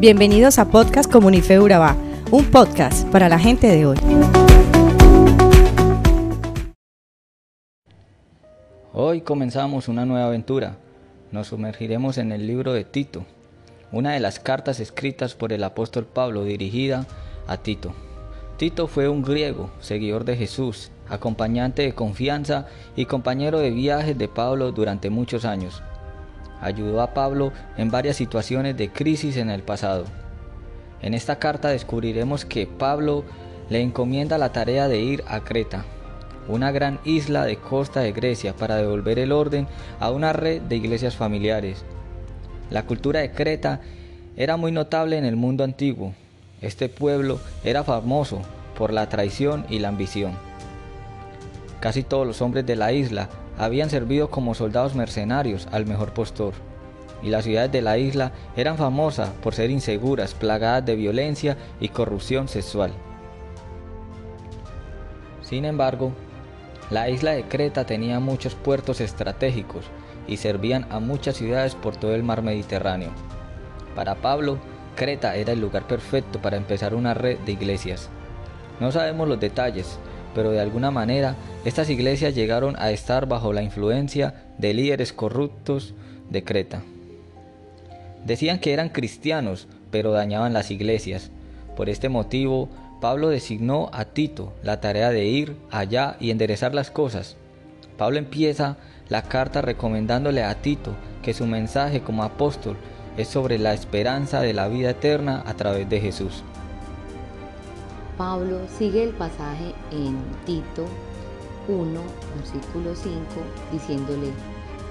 Bienvenidos a Podcast Comunife Urabá, un podcast para la gente de hoy. Hoy comenzamos una nueva aventura. Nos sumergiremos en el libro de Tito, una de las cartas escritas por el apóstol Pablo dirigida a Tito. Tito fue un griego, seguidor de Jesús, acompañante de confianza y compañero de viajes de Pablo durante muchos años ayudó a Pablo en varias situaciones de crisis en el pasado. En esta carta descubriremos que Pablo le encomienda la tarea de ir a Creta, una gran isla de costa de Grecia, para devolver el orden a una red de iglesias familiares. La cultura de Creta era muy notable en el mundo antiguo. Este pueblo era famoso por la traición y la ambición. Casi todos los hombres de la isla habían servido como soldados mercenarios al mejor postor, y las ciudades de la isla eran famosas por ser inseguras, plagadas de violencia y corrupción sexual. Sin embargo, la isla de Creta tenía muchos puertos estratégicos y servían a muchas ciudades por todo el mar Mediterráneo. Para Pablo, Creta era el lugar perfecto para empezar una red de iglesias. No sabemos los detalles, pero de alguna manera estas iglesias llegaron a estar bajo la influencia de líderes corruptos de Creta. Decían que eran cristianos, pero dañaban las iglesias. Por este motivo, Pablo designó a Tito la tarea de ir allá y enderezar las cosas. Pablo empieza la carta recomendándole a Tito que su mensaje como apóstol es sobre la esperanza de la vida eterna a través de Jesús. Pablo sigue el pasaje en Tito 1, versículo 5, diciéndole,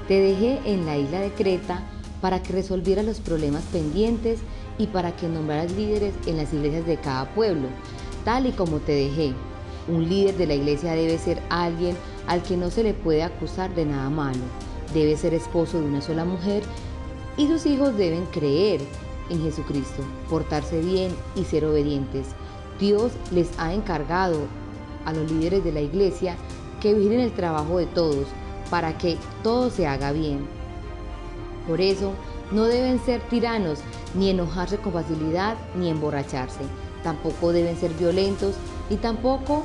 Te dejé en la isla de Creta para que resolvieras los problemas pendientes y para que nombraras líderes en las iglesias de cada pueblo, tal y como te dejé. Un líder de la iglesia debe ser alguien al que no se le puede acusar de nada malo. Debe ser esposo de una sola mujer y sus hijos deben creer en Jesucristo, portarse bien y ser obedientes. Dios les ha encargado a los líderes de la iglesia que vigilen el trabajo de todos para que todo se haga bien. Por eso, no deben ser tiranos, ni enojarse con facilidad, ni emborracharse. Tampoco deben ser violentos y tampoco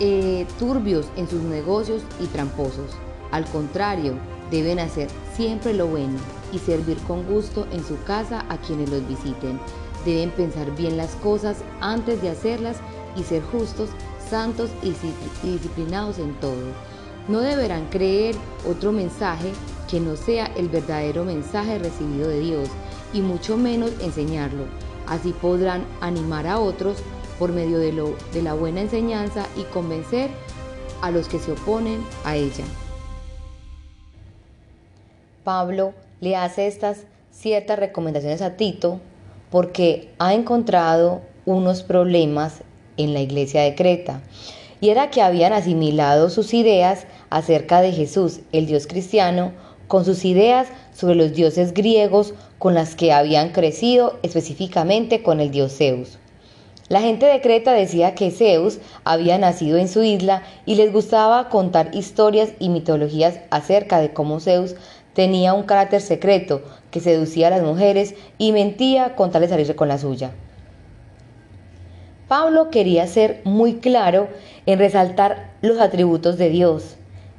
eh, turbios en sus negocios y tramposos. Al contrario, deben hacer siempre lo bueno y servir con gusto en su casa a quienes los visiten Deben pensar bien las cosas antes de hacerlas y ser justos, santos y disciplinados en todo. No deberán creer otro mensaje que no sea el verdadero mensaje recibido de Dios y mucho menos enseñarlo. Así podrán animar a otros por medio de, la buena enseñanza y convencer a los que se oponen a ella. Pablo le hace estas ciertas recomendaciones a Tito porque ha encontrado unos problemas en la iglesia de Creta. Y era que habían asimilado sus ideas acerca de Jesús, el Dios cristiano, con sus ideas sobre los dioses griegos con las que habían crecido, específicamente con el dios Zeus. La gente de Creta decía que Zeus había nacido en su isla y les gustaba contar historias y mitologías acerca de cómo Zeus tenía un carácter secreto que seducía a las mujeres y mentía con tal de salirse con la suya. Pablo quería ser muy claro en resaltar los atributos de Dios,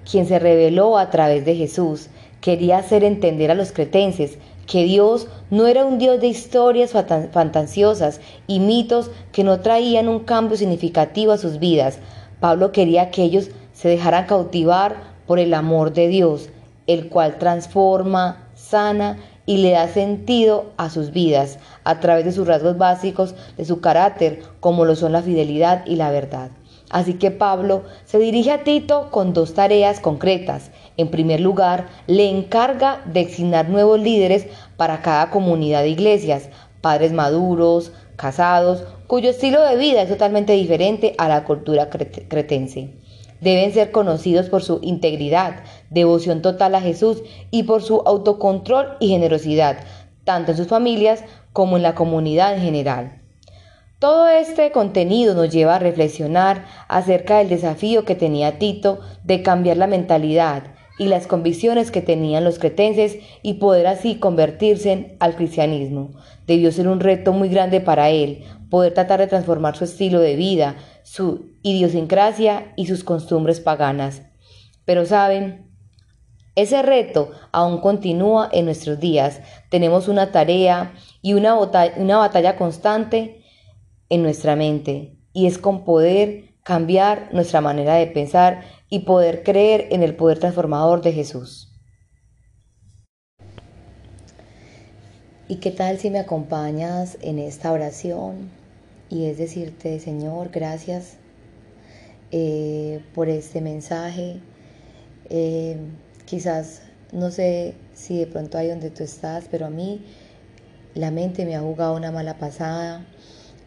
quien se reveló a través de Jesús. Quería hacer entender a los cretenses que Dios no era un Dios de historias fantasiosas y mitos que no traían un cambio significativo a sus vidas. Pablo quería que ellos se dejaran cautivar por el amor de Dios, el cual transforma, sana y le da sentido a sus vidas a través de sus rasgos básicos de su carácter, como lo son la fidelidad y la verdad. Así que Pablo se dirige a Tito con dos tareas concretas. En primer lugar, le encarga de designar nuevos líderes para cada comunidad de iglesias, padres maduros, casados, cuyo estilo de vida es totalmente diferente a la cultura cretense. Deben ser conocidos por su integridad, devoción total a Jesús y por su autocontrol y generosidad, tanto en sus familias como en la comunidad en general. Todo este contenido nos lleva a reflexionar acerca del desafío que tenía Tito de cambiar la mentalidad y las convicciones que tenían los cretenses y poder así convertirse al cristianismo. Debió ser un reto muy grande para él, poder tratar de transformar su estilo de vida, su idiosincrasia y sus costumbres paganas. Pero saben, ese reto aún continúa en nuestros días. Tenemos una tarea y una, batalla constante en nuestra mente y es con poder cambiar nuestra manera de pensar y poder creer en el poder transformador de Jesús. ¿Y qué tal si me acompañas en esta oración? Y es decirte, Señor, gracias eh, por este mensaje. Eh, quizás no sé si de pronto hay donde tú estás, pero a mí la mente me ha jugado una mala pasada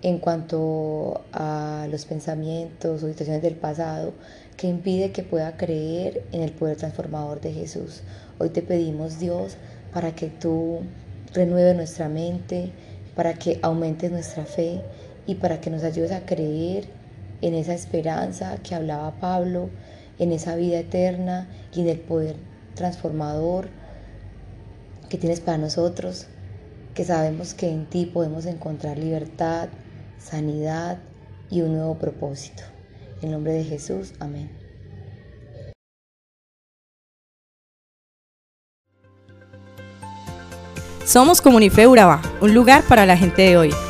en cuanto a los pensamientos o situaciones del pasado que impide que pueda creer en el poder transformador de Jesús. Hoy te pedimos, Dios, para que tú renueves nuestra mente, para que aumentes nuestra fe y para que nos ayudes a creer en esa esperanza que hablaba Pablo, en esa vida eterna y en el poder transformador que tienes para nosotros, que sabemos que en ti podemos encontrar libertad, sanidad y un nuevo propósito. En nombre de Jesús, amén. Somos Comunife Urabá, un lugar para la gente de hoy.